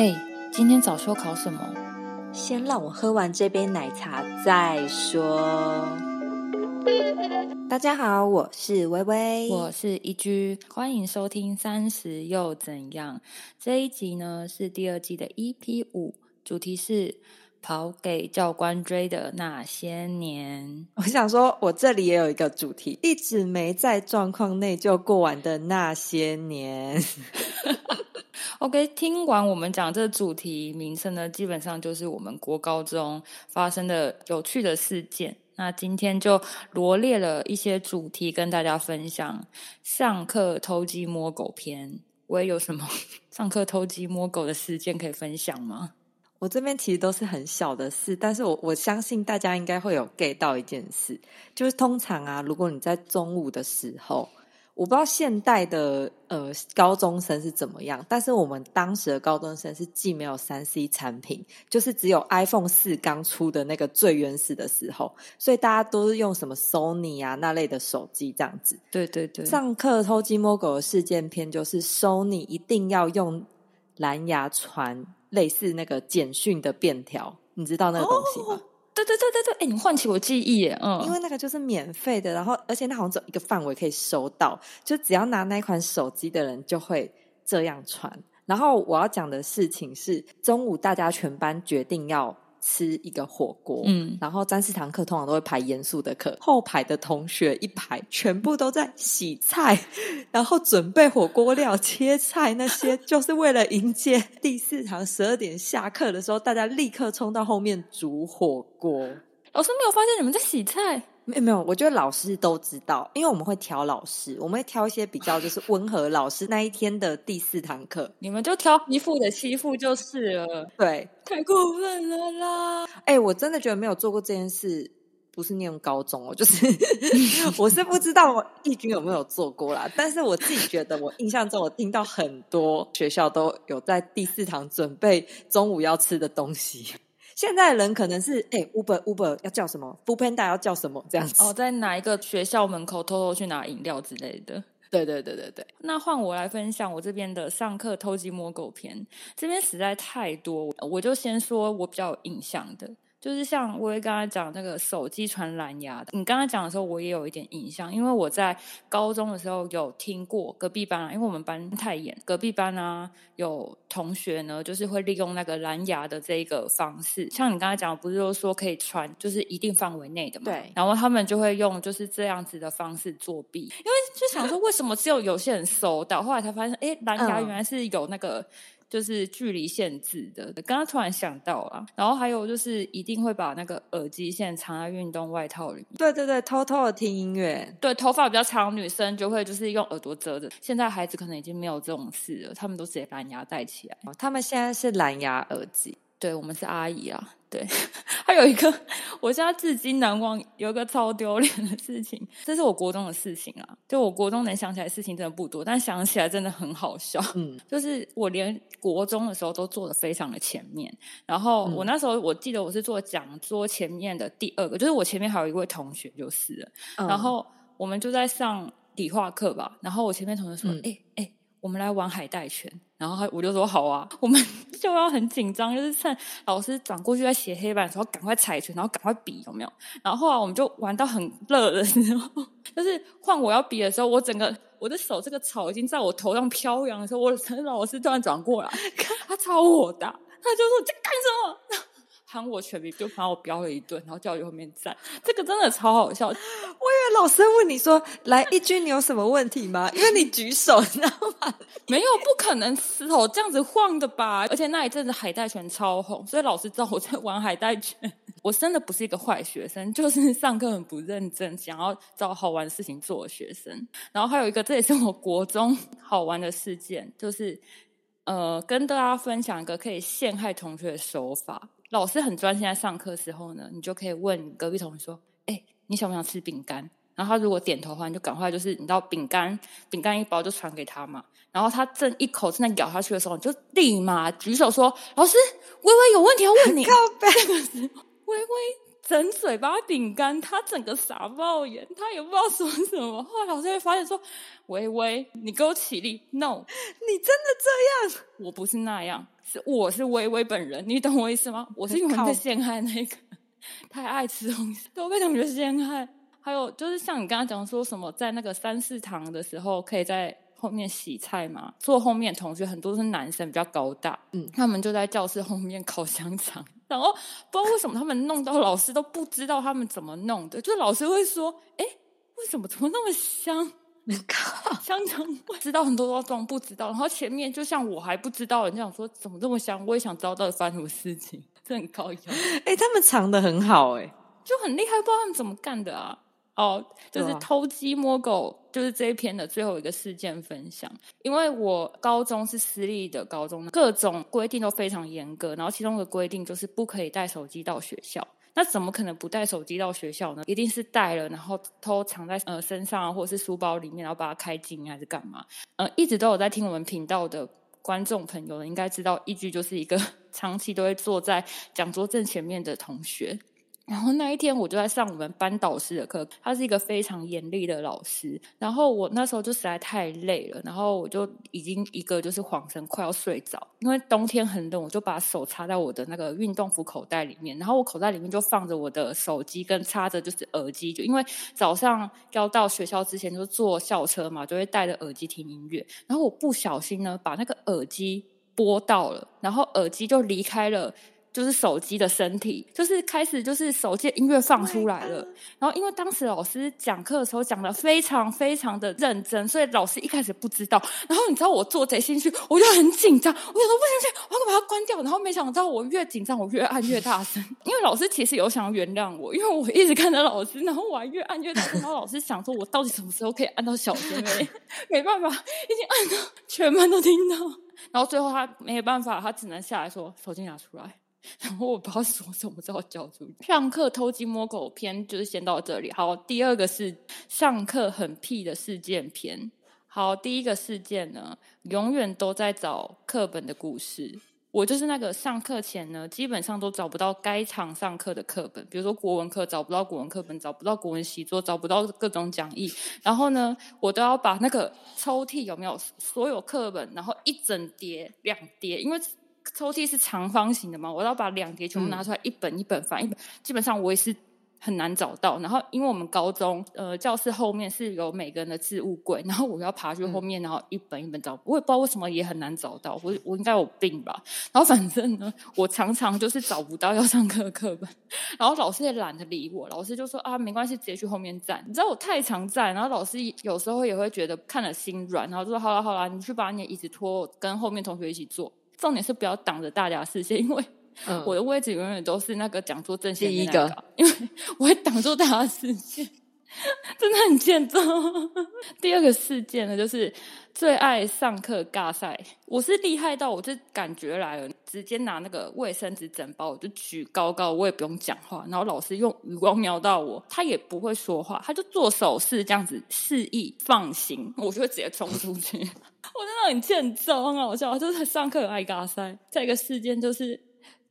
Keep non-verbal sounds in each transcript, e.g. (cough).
哎，今天早说考什么？先让我喝完这杯奶茶再说。大家好，我是微微，我是一居，欢迎收听《三十又怎样》这一集呢，是第二季的 EP 五，主题是跑给教官追的那些年。我想说，我这里也有一个主题，一直没在状况内就过完的那些年。(laughs) OK，听完我们讲这主题名称呢，基本上就是我们国高中发生的有趣的事件。那今天就罗列了一些主题跟大家分享。上课偷鸡摸狗篇，我也有什么 (laughs) 上课偷鸡摸狗的事件可以分享吗？我这边其实都是很小的事，但是我我相信大家应该会有 get 到一件事，就是通常啊，如果你在中午的时候。我不知道现代的呃高中生是怎么样，但是我们当时的高中生是既没有三 C 产品，就是只有 iPhone 四刚出的那个最原始的时候，所以大家都是用什么 Sony 啊那类的手机这样子。对对对，上课偷鸡摸狗的事件片就是 Sony 一定要用蓝牙传类似那个简讯的便条，你知道那个东西吗？对对对对对，哎，你唤起我记忆耶，嗯，因为那个就是免费的，然后而且那好像只有一个范围可以收到，就只要拿那一款手机的人就会这样传。然后我要讲的事情是，中午大家全班决定要吃一个火锅，嗯，然后三四堂课通常都会排严肃的课，后排的同学一排全部都在洗菜，(laughs) 然后准备火锅料、切菜那些，就是为了迎接第四堂十二点下课的时候，大家立刻冲到后面煮火锅。老师没有发现你们在洗菜？没有没有，我觉得老师都知道，因为我们会挑老师，我们会挑一些比较就是 (laughs) 温和老师。那一天的第四堂课，你们就挑欺负的欺负就是了。对，太过分了啦！哎，我真的觉得没有做过这件事，不是念高中哦，就是 (laughs) 我是不知道义军有没有做过啦。但是我自己觉得，我印象中我听到很多学校都有在第四堂准备中午要吃的东西。现在人可能是哎，Uber Uber 要叫什么 f o o Panda 要叫什么这样子哦，在哪一个学校门口偷偷去拿饮料之类的。对对对对对。那换我来分享我这边的上课偷鸡摸狗篇，这边实在太多，我就先说我比较有印象的。就是像我也刚才讲那个手机传蓝牙的，你刚才讲的时候，我也有一点印象，因为我在高中的时候有听过隔壁班，啊因为我们班太严，隔壁班啊有同学呢，就是会利用那个蓝牙的这个方式，像你刚才讲，不是说说可以传，就是一定范围内的嘛，对，然后他们就会用就是这样子的方式作弊，因为就想说为什么只有有些人收到，后来才发现，哎，蓝牙原来是有那个。就是距离限制的，刚刚突然想到了，然后还有就是一定会把那个耳机线藏在运动外套里面。对对对，偷偷的听音乐。对，头发比较长女生就会就是用耳朵遮着。现在孩子可能已经没有这种事了，他们都直接蓝牙戴起来。他们现在是蓝牙耳机。对我们是阿姨啊。对，(laughs) 还有一个我现在至今难忘，有一个超丢脸的事情，这是我国中的事情啊。就我国中能想起来的事情真的不多，但想起来真的很好笑。嗯，(laughs) 就是我连国中的时候都坐的非常的前面，然后我那时候我记得我是坐讲桌前面的第二个，就是我前面还有一位同学就是了。然后我们就在上理化课吧，然后我前面同学说：“哎哎。”我们来玩海带拳，然后我就说好啊，我们 (laughs) 就要很紧张，就是趁老师转过去在写黑板的时候，赶快踩拳，然后赶快比有没有？然后后来我们就玩到很热的时候，就是换我要比的时候，我整个我的手这个草已经在我头上飘扬的时候，我老师突然转过来，他超火大，他就说你在干什么？喊我全名，就把我飙了一顿，然后叫我后面站。这个真的超好笑。(laughs) 我以为老师问你说：“来，一军，你有什么问题吗？”因为你举手，你知道吗？(laughs) 没有，不可能手这样子晃的吧？而且那一阵子海带拳超红，所以老师知道我在玩海带拳。(laughs) 我真的不是一个坏学生，就是上课很不认真，想要找好玩的事情做的学生。然后还有一个，这也是我国中好玩的事件，就是呃，跟大家分享一个可以陷害同学的手法。老师很专心在上课时候呢，你就可以问隔壁同学说：“哎，你想不想吃饼干？”然后他如果点头的话，你就赶快就是你知道饼干饼干一包就传给他嘛。然后他正一口正在咬下去的时候，你就立马举手说：“老师，微微有问题要问你。”靠背，(laughs) 微微整嘴巴饼干，他整个傻爆眼，他也不知道说什么。后来老师会发现说：“微微，你给我起立！”No，你真的这样？我不是那样，是我是微微本人，你懂我意思吗？我是因为被陷害那个，(laughs) 太爱吃东西，都被同学陷害。还有就是像你刚刚讲说什么，在那个三四堂的时候，可以在。后面洗菜嘛，坐后面同学很多是男生，比较高大，嗯，他们就在教室后面烤香肠，然后不知道为什么他们弄到老师都不知道他们怎么弄的，就老师会说：“哎，为什么怎么那么香？靠，香肠知道很多都装不知道。”然后前面就像我还不知道，人家想说怎么这么香，我也想知道到底发生什么事情，这很高调。哎，他们藏的很好，哎，就很厉害，不知道他们怎么干的啊。哦，就是偷鸡摸狗，就是这一篇的最后一个事件分享。因为我高中是私立的高中，各种规定都非常严格，然后其中的规定就是不可以带手机到学校。那怎么可能不带手机到学校呢？一定是带了，然后偷藏在呃身上或者是书包里面，然后把它开镜还是干嘛？呃，一直都有在听我们频道的观众朋友应该知道，一句就是一个 (laughs) 长期都会坐在讲桌正前面的同学。然后那一天我就在上我们班导师的课，他是一个非常严厉的老师。然后我那时候就实在太累了，然后我就已经一个就是恍神快要睡着，因为冬天很冷，我就把手插在我的那个运动服口袋里面，然后我口袋里面就放着我的手机跟插着就是耳机，就因为早上要到学校之前就坐校车嘛，就会戴着耳机听音乐。然后我不小心呢把那个耳机拨到了，然后耳机就离开了。就是手机的身体，就是开始就是手机音乐放出来了。然后因为当时老师讲课的时候讲的非常非常的认真，所以老师一开始不知道。然后你知道我做贼心虚，我就很紧张，我想说不行不行，我要把它关掉。然后没想到我越紧张，我越按越大声。(laughs) 因为老师其实有想要原谅我，因为我一直看着老师，然后我还越按越大声。然后老师想说，我到底什么时候可以按到小声？没 (laughs) 没办法，已经按到全班都听到。然后最后他没有办法，他只能下来说手机拿出来。然后我不知道说什么，只好交出去。上课偷鸡摸狗篇就是先到这里。好，第二个是上课很屁的事件篇。好，第一个事件呢，永远都在找课本的故事。我就是那个上课前呢，基本上都找不到该场上课的课本，比如说国文课找不到国文课本，找不到国文习作，找不到各种讲义。然后呢，我都要把那个抽屉有没有所有课本，然后一整叠、两叠，因为。抽屉是长方形的嘛？我要把两叠全部拿出来，一本一本翻，一本基本上我也是很难找到。然后因为我们高中呃教室后面是有每个人的置物柜，然后我要爬去后面，然后一本一本找，我也不知道为什么也很难找到。我我应该有病吧？然后反正呢，我常常就是找不到要上课的课本，然后老师也懒得理我，老师就说啊没关系，直接去后面站。你知道我太常站，然后老师有时候也会觉得看了心软，然后就说好了好了，你去把你的椅子拖，跟后面同学一起坐。重点是不要挡着大家视线，因为我的位置永远都是那个讲座正线第一个，因为我会挡住大家视线，(laughs) 真的很欠揍。(laughs) 第二个事件呢，就是最爱上课尬赛，我是厉害到我就感觉来了，直接拿那个卫生纸整包，我就举高高，我也不用讲话，然后老师用余光瞄到我，他也不会说话，他就做手势这样子示意放行，(laughs) 我就会直接冲出去。我真的很欠揍，很好笑。就是上课爱嘎塞。再一个事件就是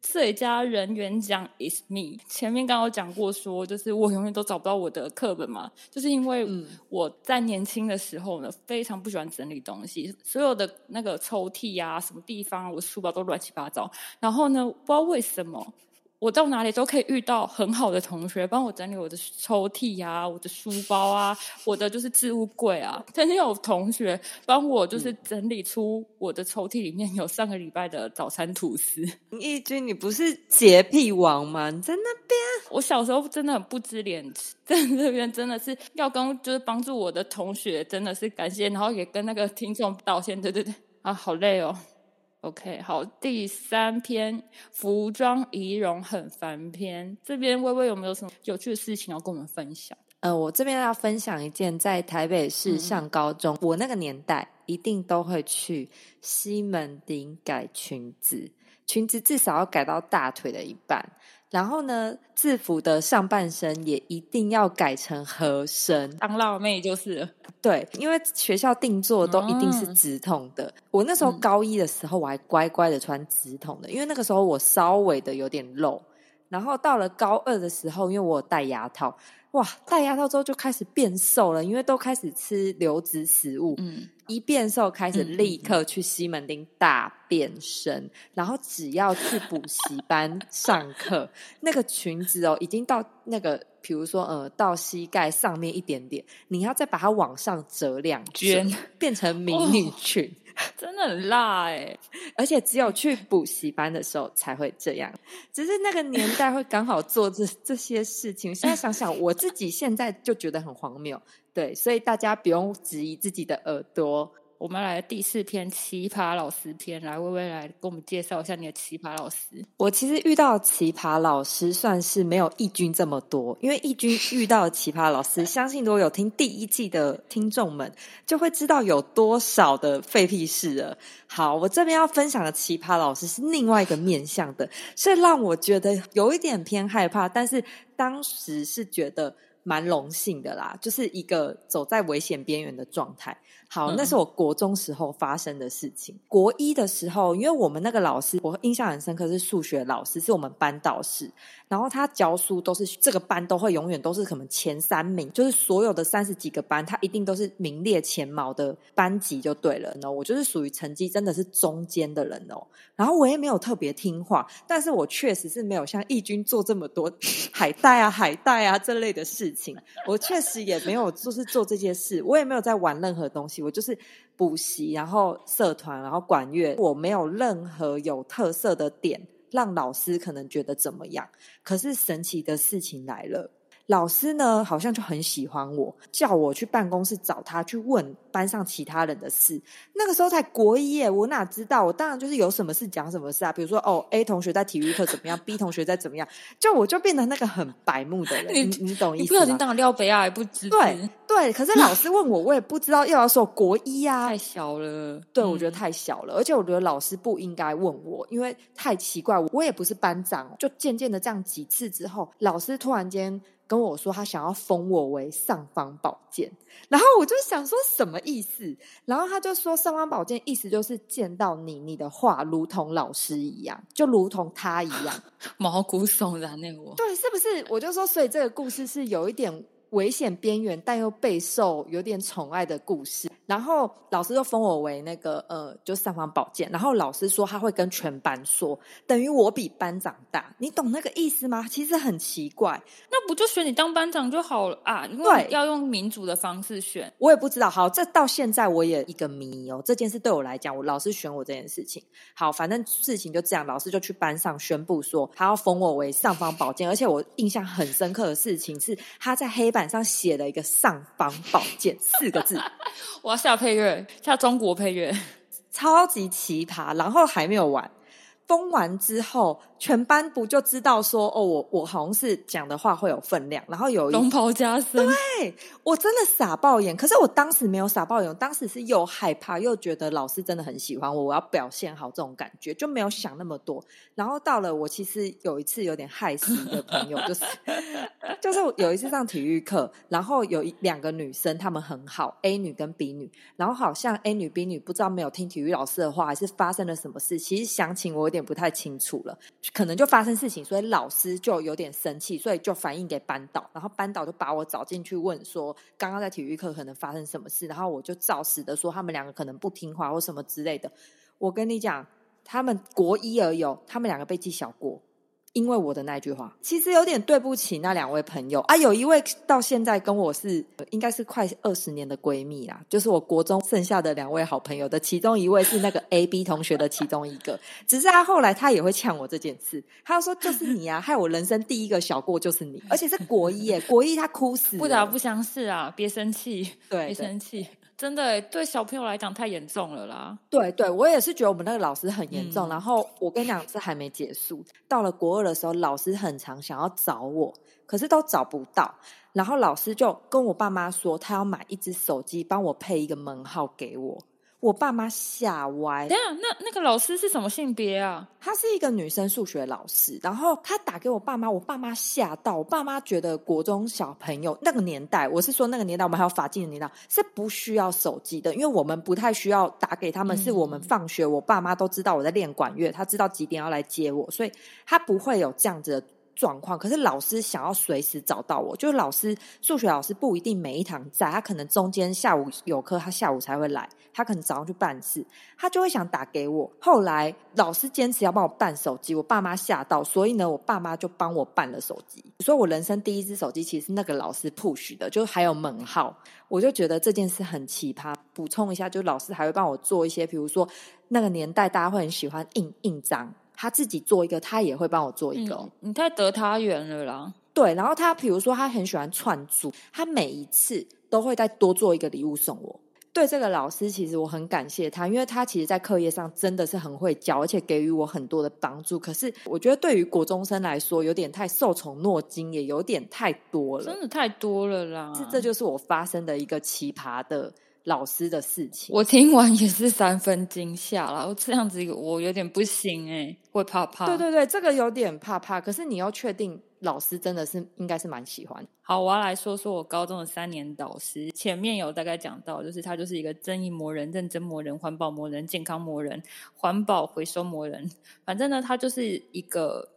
最佳人员奖 is me。前面刚刚讲过，说就是我永远都找不到我的课本嘛，就是因为我在年轻的时候呢，非常不喜欢整理东西，所有的那个抽屉啊，什么地方，我书包都乱七八糟。然后呢，不知道为什么。我到哪里都可以遇到很好的同学，帮我整理我的抽屉啊，我的书包啊，我的就是置物柜啊。曾经有同学帮我就是整理出我的抽屉里面有上个礼拜的早餐吐司。义军，你不是洁癖王吗？你在那边？我小时候真的很不知廉耻，(laughs) 在这边真的是要跟就是帮助我的同学，真的是感谢，然后也跟那个听众道歉。对对对，啊，好累哦。OK，好，第三篇服装仪容很烦篇，这边微微有没有什么有趣的事情要跟我们分享？呃，我这边要分享一件，在台北市上高中，我那个年代一定都会去西门町改裙子，裙子至少要改到大腿的一半。然后呢，制服的上半身也一定要改成合身，当辣妹就是对，因为学校定做都一定是直筒的。我那时候高一的时候，我还乖乖的穿直筒的，因为那个时候我稍微的有点露，然后到了高二的时候，因为我有戴牙套，哇，戴牙套之后就开始变瘦了，因为都开始吃流质食物。嗯，一变瘦，开始立刻去西门町大变身，然后只要去补习班 (laughs) 上课，那个裙子哦，已经到那个，比如说呃，到膝盖上面一点点，你要再把它往上折两圈，变成迷 (laughs) 你裙。(laughs) 真的很辣哎、而且只有去补习班的时候才会这样，只是那个年代会刚好做这 (laughs) 这些事情。现在想想，我自己现在就觉得很荒谬，对，所以大家不用质疑自己的耳朵。我们来第四篇奇葩老师篇，来微微来给我们介绍一下你的奇葩老师。我其实遇到奇葩老师算是没有义军这么多，因为义军遇到的奇葩老师，(laughs) 相信如果有听第一季的听众们就会知道有多少的废屁事了。好，我这边要分享的奇葩老师是另外一个面向的，是让我觉得有一点偏害怕，但是当时是觉得蛮荣幸的啦，就是一个走在危险边缘的状态。好，嗯那是我国中时候发生的事情。国一的时候，因为我们那个老师，我印象很深刻，是数学老师，是我们班导师。然后他教书都是这个班都会永远都是可能前三名，就是所有的三十几个班，他一定都是名列前茅的班级就对了。呢我就是属于成绩真的是中间的人哦。然后我也没有特别听话，但是我确实是没有像义军做这么多 (laughs) 海带啊、海带啊这类的事情。我确实也没有就是做这些事，我也没有在玩任何东西，我就是补习，然后社团，然后管乐，我没有任何有特色的点，让老师可能觉得怎么样。可是神奇的事情来了。老师呢，好像就很喜欢我，叫我去办公室找他去问班上其他人的事。那个时候才国一耶，我哪知道？我当然就是有什么事讲什么事啊。比如说，哦，A 同学在体育课怎么样，B 同学在怎么样，就我就变成那个很白目的人。你你你懂意思吗？不小心当了廖北亚还不知对对，可是老师问我，我也不知道要要说国一啊太，小了。对，我觉得嗯太小了，而且我觉得老师不应该问我，因为太奇怪。我也不是班长，就渐渐的这样几次之后，老师突然间跟我说，他想要封我为尚方宝剑，然后我就想说什么意思？然后他就说尚方宝剑意思就是见到你，你的话如同老师一样，就如同他一样。(laughs) 毛骨悚然那我。对，是不是？我就说，所以这个故事是有一点危险边缘，但又备受有点宠爱的故事。然后老师就封我为那个呃，就尚方宝剑。然后老师说他会跟全班说，等于我比班长大，你懂那个意思吗？其实很奇怪，那不就选你当班长就好了啊？因为要用民主的方式选。我也不知道。好，这到现在我也一个谜哦。这件事对我来讲，我老师选我这件事情，好，反正事情就这样，老师就去班上宣布说，他要封我为尚方宝剑。而且我印象很深刻的事情是，他在黑板上写了一个“尚方宝剑” (laughs) 四个字，我要下配乐，下中国配乐。超级奇葩。然后还没有完，封完之后，全班不就知道说，哦，我我好像是讲的话会有分量。然后有一龙袍加身，对我真的傻爆眼，可是我当时没有傻爆眼，我当时是又害怕又觉得老师真的很喜欢我，我要表现好这种感觉，就没有想那么多。然后到了我其实有一次有点害死一个朋友，(laughs) 就是就是有一次上体育课，然后有一两个女生，她们很好，A 女跟 B 女，然后好像 A 女 B 女不知道没有听体育老师的话，还是发生了什么事，其实详情我有点不太清楚了，可能就发生事情，所以老师就有点生气，所以就反映给班导，然后班导就把我找进去问说，刚刚在体育课可能发生什么事，然后我就照实的说他们两个可能不听话或什么之类的。我跟你讲，他们国一而有，他们两个被记小过。因为我的那句话，其实有点对不起那两位朋友啊。有一位到现在跟我是呃应该是快二十年的闺蜜啦，就是我国中剩下的两位好朋友的其中一位是那个 (laughs) A B 同学的其中一个。只是他后来他也会呛我这件事，他就说就是你啊，(laughs) 害我人生第一个小过就是你，而且是国一耶，国一他哭死，不打不相识啊！别生气，别对别生气，真的耶对小朋友来讲太严重了啦。对对，我也是觉得我们那个老师很严重。嗯然后我跟你讲，这还没结束。到了国二的时候，老师很常想要找我，可是都找不到。然后老师就跟我爸妈说，他要买一只手机，帮我配一个门号给我。我爸妈吓歪等一，下，那那个老师是什么性别啊？她是一个女生数学老师，然后她打给我爸妈，我爸妈吓到，我爸妈觉得国中小朋友那个年代，我是说那个年代，我们还有法禁的年代是不需要手机的，因为我们不太需要打给他们，是我们放学，我爸妈都知道我在练管乐，他知道几点要来接我，所以他不会有这样子的状况，可是老师想要随时找到我，就是老师数学老师不一定每一堂在，他可能中间下午有课，他下午才会来，他可能早上去办事，他就会想打给我。后来老师坚持要帮我办手机，我爸妈吓到，所以呢，我爸妈就帮我办了手机。所以我人生第一只手机其实是那个老师 push 的，就还有门号，我就觉得这件事很奇葩。补充一下，就老师还会帮我做一些，比如说那个年代大家会很喜欢印印章。他自己做一个，他也会帮我做一个。你太得他缘了啦。对，然后他比如说他很喜欢串珠，他每一次都会再多做一个礼物送我。对这个老师，其实我很感谢他，因为他其实，在课业上真的是很会教，而且给予我很多的帮助。可是我觉得，对于国中生来说，有点太受宠若惊，也有点太多了，真的太多了啦。这这就是我发生的一个奇葩的。老师的事情，我听完也是三分惊吓了。我这样子，我有点不行哎，会怕怕。对对对，这个有点怕怕。可是你要确定，老师真的是应该是蛮喜欢。好，我要来说说我高中的三年导师。前面有大概讲到，就是他就是一个正义魔人、认真魔人、环保魔人、健康魔人、环保回收魔人。反正呢，他就是一个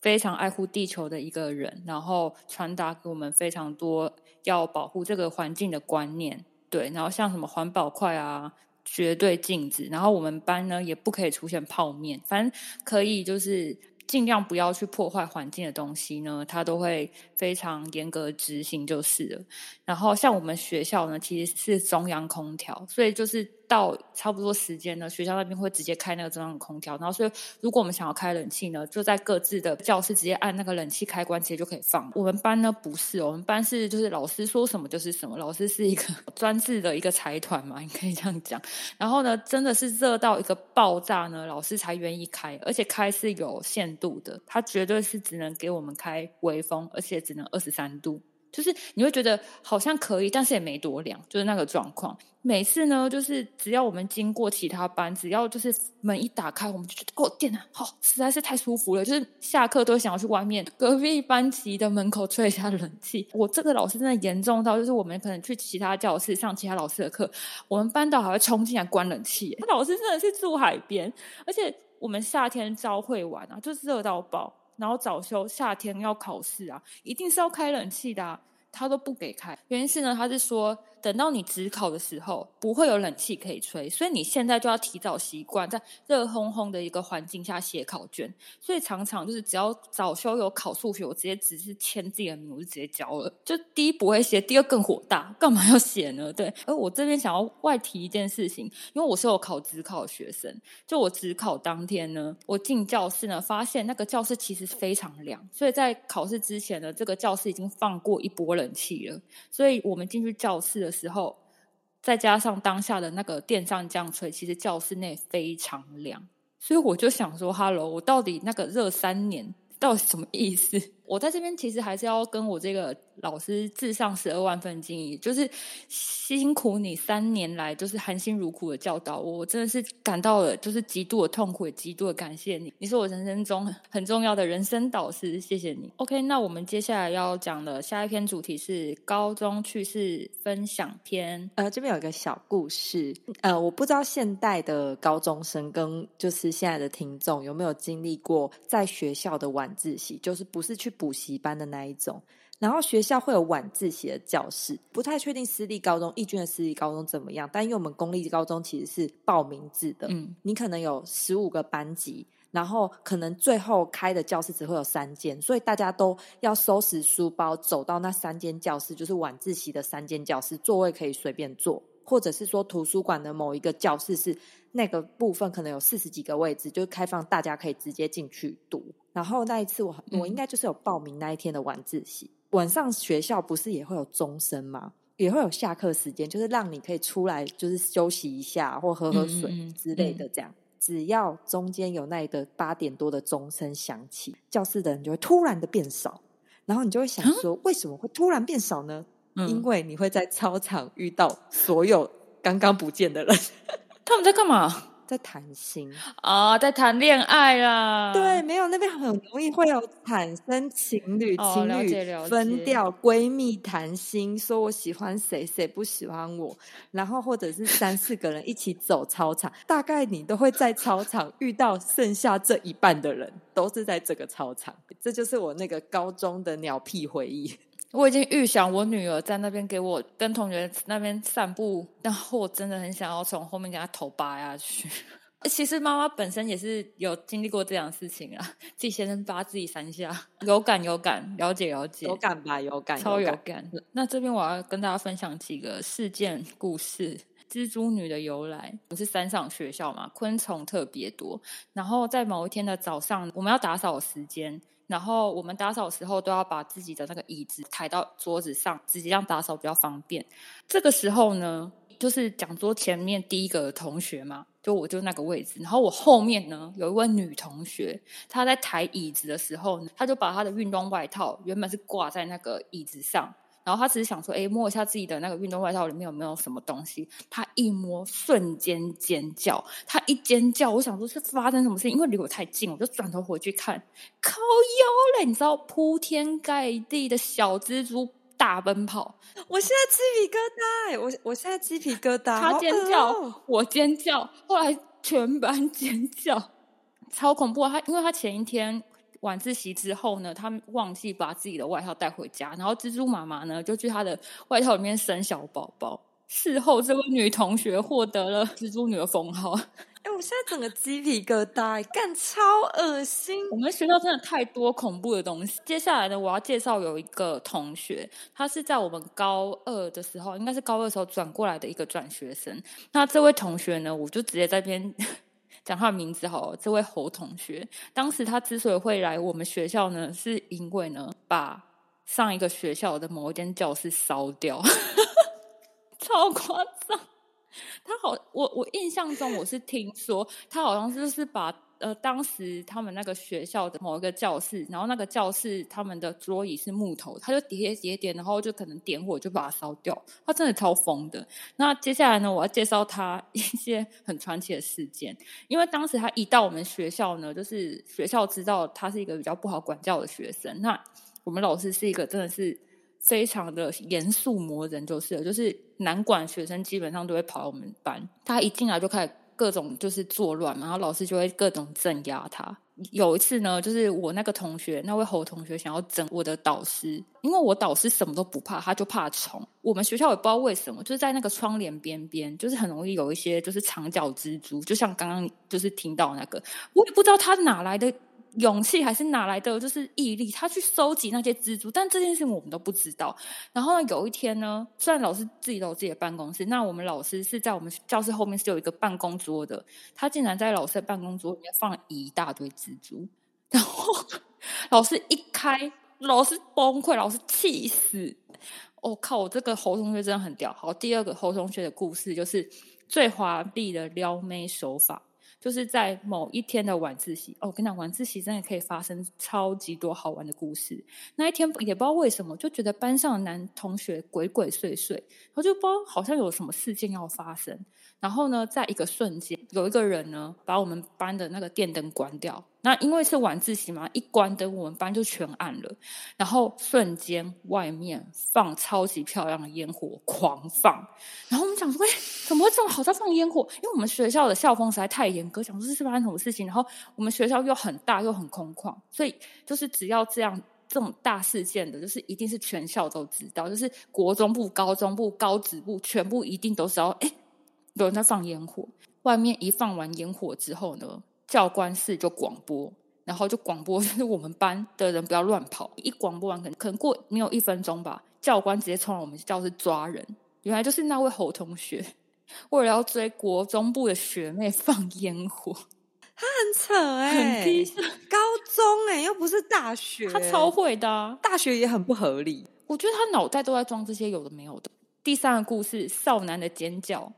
非常爱护地球的一个人，然后传达给我们非常多要保护这个环境的观念。对，然后像什么环保筷啊，绝对禁止。然后我们班呢，也不可以出现泡面，反正可以就是尽量不要去破坏环境的东西呢，它都会非常严格执行就是了。然后像我们学校呢，其实是中央空调，所以就是。到差不多时间呢，学校那边会直接开那个中央空调，然后所以如果我们想要开冷气呢，就在各自的教室直接按那个冷气开关，直接就可以放。我们班呢不是，我们班是就是老师说什么就是什么，老师是一个 (laughs) 专制的一个财团嘛，你可以这样讲。然后呢，真的是热到一个爆炸呢，老师才愿意开，而且开是有限度的，他绝对是只能给我们开微风，而且只能二十三度。就是你会觉得好像可以，但是也没多凉，就是那个状况。每次呢，就是只要我们经过其他班，只要就是门一打开，我们就觉得哦天哪，好实在是太舒服了。就是下课都想要去外面隔壁班级的门口吹一下冷气。我这个老师真的严重到，就是我们可能去其他教室上其他老师的课，我们班导还会冲进来关冷气。他老师真的是住海边，而且我们夏天朝会玩啊，就是热到爆。然后早休，夏天要考试啊，一定是要开冷气的，他都不给开。原因是呢，他是说。等到你只考的时候，不会有冷气可以吹，所以你现在就要提早习惯在热烘烘的一个环境下写考卷。所以常常就是只要早修有考数学，我直接只是签自己的名，我就直接交了。就第一不会写，第二更火大，干嘛要写呢？对。而我这边想要外提一件事情，因为我是有考职考的学生，就我职考当天呢，我进教室呢，发现那个教室其实非常凉，所以在考试之前呢，这个教室已经放过一波冷气了，所以我们进去教室。的时候，再加上当下的那个电扇降吹，其实教室内非常凉，所以我就想说，Hello，我到底那个热三年到底什么意思？我在这边其实还是要跟我这个老师致上十二万分敬意，就是辛苦你三年来就是含辛茹苦的教导我，我真的是感到了就是极度的痛苦，也极度的感谢你，你是我人生中很重要的人生导师，谢谢你。OK，那我们接下来要讲的下一篇主题是高中趣事分享篇。呃，这边有一个小故事，呃，我不知道现代的高中生跟就是现在的听众有没有经历过在学校的晚自习，就是不是去。补习班的那一种，然后学校会有晚自习的教室，不太确定私立高中、义军的私立高中怎么样，但因为我们公立高中其实是报名制的，嗯，你可能有十五个班级，然后可能最后开的教室只会有三间，所以大家都要收拾书包走到那三间教室，就是晚自习的三间教室，座位可以随便坐，或者是说图书馆的某一个教室是那个部分可能有四十几个位置，就开放大家可以直接进去读。然后那一次我我应该就是有报名那一天的晚自习，晚上学校不是也会有钟声吗？也会有下课时间，就是让你可以出来就是休息一下或喝喝水之类的。这样，只要中间有那个八点多的钟声响起，教室的人就会突然的变少，然后你就会想说，为什么会突然变少呢？因为你会在操场遇到所有刚刚不见的人，(laughs) 他们在干嘛？在谈心啊，在谈恋爱啦。对，没有那边很容易会有产生情侣、哦情侣分掉，闺蜜谈心，说我喜欢谁，谁不喜欢我，然后或者是三四个人一起走操场，大概你都会在操场遇到剩下这一半的人，都是在这个操场。这就是我那个高中的鸟屁回忆。我已经预想我女儿在那边给我跟同学那边散步，然后我真的很想要从后面给她头扒下去。(laughs) 其实妈妈本身也是有经历过这样的事情啊，(laughs) 自己先生扒自己三下，有感有感，了解了解，有感吧？有感，超有感。感。那这边我要跟大家分享几个事件故事。蜘蛛女的由来，不是山上学校嘛，昆虫特别多。然后在某一天的早上，我们要打扫时间，然后我们打扫的时候都要把自己的那个椅子抬到桌子上，直接这样打扫比较方便。这个时候呢，就是讲桌前面第一个同学嘛，就我就那个位置，然后我后面呢有一位女同学，她在抬椅子的时候呢，她就把她的运动外套原本是挂在那个椅子上。然后他只是想说，哎，摸一下自己的那个运动外套里面有没有什么东西。他一摸，瞬间尖叫。他一尖叫，我想说是发生什么事情，因为离我太近，我就转头回去看，靠腰嘞！你知道铺天盖地的小蜘蛛大奔跑，我现在鸡皮疙瘩、欸，我我现在鸡皮疙瘩。他尖叫，哦我尖叫，后来全班尖叫，超恐怖啊！他因为他前一天晚自习之后呢，他忘记把自己的外套带回家，然后蜘蛛妈妈呢就去他的外套里面生小宝宝。事后，这位女同学获得了蜘蛛女的封号。哎、我现在整个鸡皮疙瘩、欸，干超恶心。我们学校真的太多恐怖的东西。接下来呢，我要介绍有一个同学，他是在我们高二的时候，应该是高二的时候转过来的一个转学生。那这位同学呢，我就直接在这边讲他的名字好了。这位侯同学，当时他之所以会来我们学校呢，是因为呢，把上一个学校的某一间教室烧掉，(laughs) 超夸张。(laughs) 他好，我我印象中我是听说他好像就是把呃当时他们那个学校的某一个教室，然后那个教室他们的桌椅是木头，他就叠叠叠，然后就可能点火就把它烧掉，他真的超疯的。那接下来呢，我要介绍他一些很传奇的事件，因为当时他一到我们学校呢，就是学校知道他是一个比较不好管教的学生，那我们老师是一个真的是。非常的严肃磨人，就是就是难管学生，基本上都会跑到我们班。他一进来就开始各种就是作乱嘛，然后老师就会各种镇压他。有一次呢，就是我那个同学，那位侯同学想要整我的导师，因为我导师什么都不怕，他就怕虫。我们学校也不知道为什么，就是在那个窗帘边边，就是很容易有一些就是长脚蜘蛛，就像刚刚就是听到那个，我也不知道他哪来的。勇气还是哪来的就是毅力？他去收集那些蜘蛛，但这件事情我们都不知道。然后呢，有一天呢，虽然老师自己都有自己的办公室，那我们老师是在我们教室后面是有一个办公桌的，他竟然在老师的办公桌里面放了一大堆蜘蛛。(laughs) 然后老师一开，老师崩溃，老师气死。我、靠！我这个侯同学真的很屌。好，第二个侯同学的故事就是最华丽的撩妹手法。就是在某一天的晚自习哦，我跟你讲，晚自习真的可以发生超级多好玩的故事。那一天也不知道为什么，就觉得班上的男同学鬼鬼祟祟，然后就不知道好像有什么事件要发生。然后呢，在一个瞬间，有一个人呢把我们班的那个电灯关掉。那因为是晚自习嘛，一关灯，我们班就全暗了。然后瞬间外面放超级漂亮的烟火，狂放。然后我们想说，哎，怎么会这么好在放烟火？因为我们学校的校风实在太严格，想说这是发生什么事情。然后我们学校又很大又很空旷，所以就是只要这样这种大事件的，就是一定是全校都知道，就是国中部、高中部、高职部全部一定都知道。哎，有人在放烟火。外面一放完烟火之后呢？教官室就广播，然后就广播，(laughs) 就是我们班的人不要乱跑。一广播完，可能可能过没有一分钟吧，教官直接冲到我们教室抓人。原来就是那位侯同学，(laughs) 为了要追国中部的学妹放烟火，他很扯哎、很低高中哎、又不是大学，他超会的、啊。大学也很不合理。我觉得他脑袋都在装这些有的没有的。第三个故事，少男的尖叫。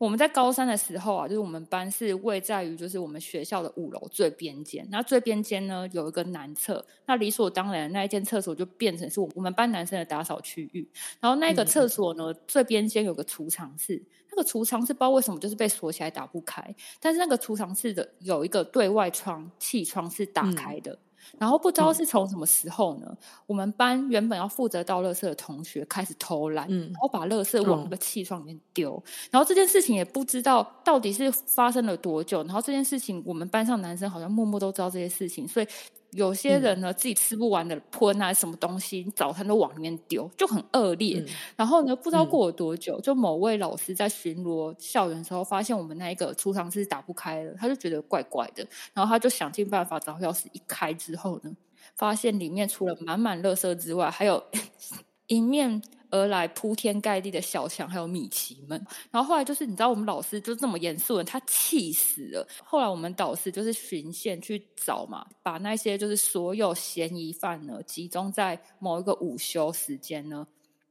我们在高三的时候啊，就是我们班是位在于就是我们学校的五楼最边间，那最边间呢有一个男厕，那理所当然那一间厕所就变成是我我们班男生的打扫区域。然后那个厕所呢、最边间有个储藏室，那个个储藏室不知道为什么就是被锁起来打不开，但是那个储藏室的有一个对外窗气窗是打开的。然后不知道是从什么时候呢？我们班原本要负责倒垃圾的同学开始偷懒，然后把垃圾往那个气窗里面丢。然后这件事情也不知道到底是发生了多久。然后这件事情，我们班上男生好像默默都知道这些事情，所以。有些人呢，自己吃不完的喷啊，什么东西早餐都往里面丢，就很恶劣。然后呢，不知道过了多久，就某位老师在巡逻校园的时候，发现我们那一个储藏室打不开了，他就觉得怪怪的，然后他就想尽办法找钥匙。一开之后呢，发现里面除了满满垃圾之外，还有 (laughs) 一面。而来铺天盖地的小强还有米奇们，然后后来就是你知道我们老师就这么严肃的，他气死了。后来我们导师就是巡线去找嘛，把那些就是所有嫌疑犯呢集中在某一个午休时间呢，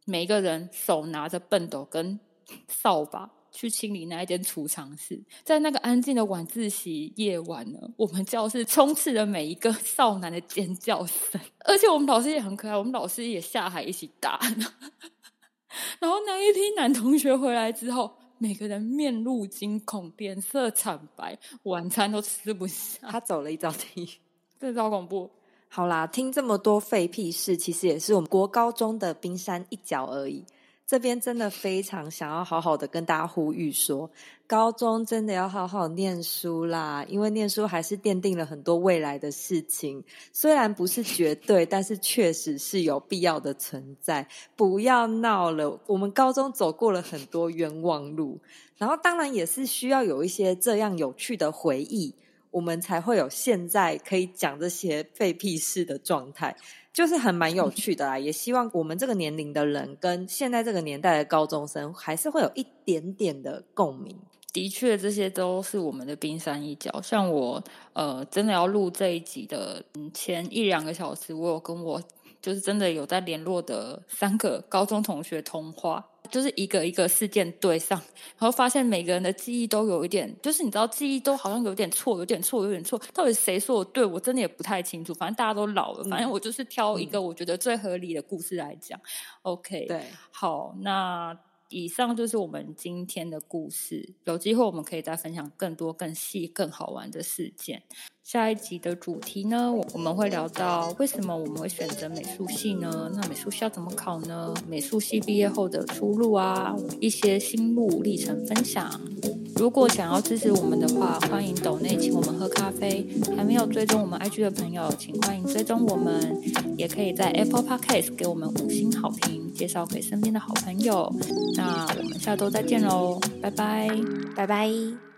每一个人手拿着笨斗跟扫把。去清理那一间储藏室，在那个安静的晚自习夜晚呢，我们教室充斥着每一个少男的尖叫声，而且我们老师也很可爱，我们老师也下海一起打。(laughs) 然后那一批男同学回来之后，每个人面露惊恐，脸色惨白，晚餐都吃不下。他走了一招题，这超恐怖。好啦，听这么多废屁事，其实也是我们国高中的冰山一角而已。这边真的非常想要好好的跟大家呼吁说，高中真的要好好念书啦，因为念书还是奠定了很多未来的事情。虽然不是绝对，但是确实是有必要的存在。不要闹了，我们高中走过了很多冤枉路，然后当然也是需要有一些这样有趣的回忆，我们才会有现在可以讲这些废屁事的状态。就是很蛮有趣的啦，也希望我们这个年龄的人跟现在这个年代的高中生，还是会有一点点的共鸣。的确，这些都是我们的冰山一角。像我，呃，真的要录这一集的前一两个小时，我有跟我就是真的有在联络的三个高中同学通话。就是一个一个事件对上，然后发现每个人的记忆都有一点，就是你知道记忆都好像有点错，有点错，有点错。到底谁说的对？我真的也不太清楚。反正大家都老了，反正我就是挑一个我觉得最合理的故事来讲。OK，对，好，那。以上就是我们今天的故事。有机会我们可以再分享更多、更细、更好玩的事件。下一集的主题呢，我们会聊到为什么我们会选择美术系呢？那美术系要怎么考呢？美术系毕业后的出路啊，一些心路历程分享。如果想要支持我们的话，欢迎抖内请我们喝咖啡。还没有追踪我们 IG 的朋友，请欢迎追踪我们。也可以在 Apple Podcast 给我们五星好评，介绍给身边的好朋友。那我们下周再见喽，拜拜，拜拜。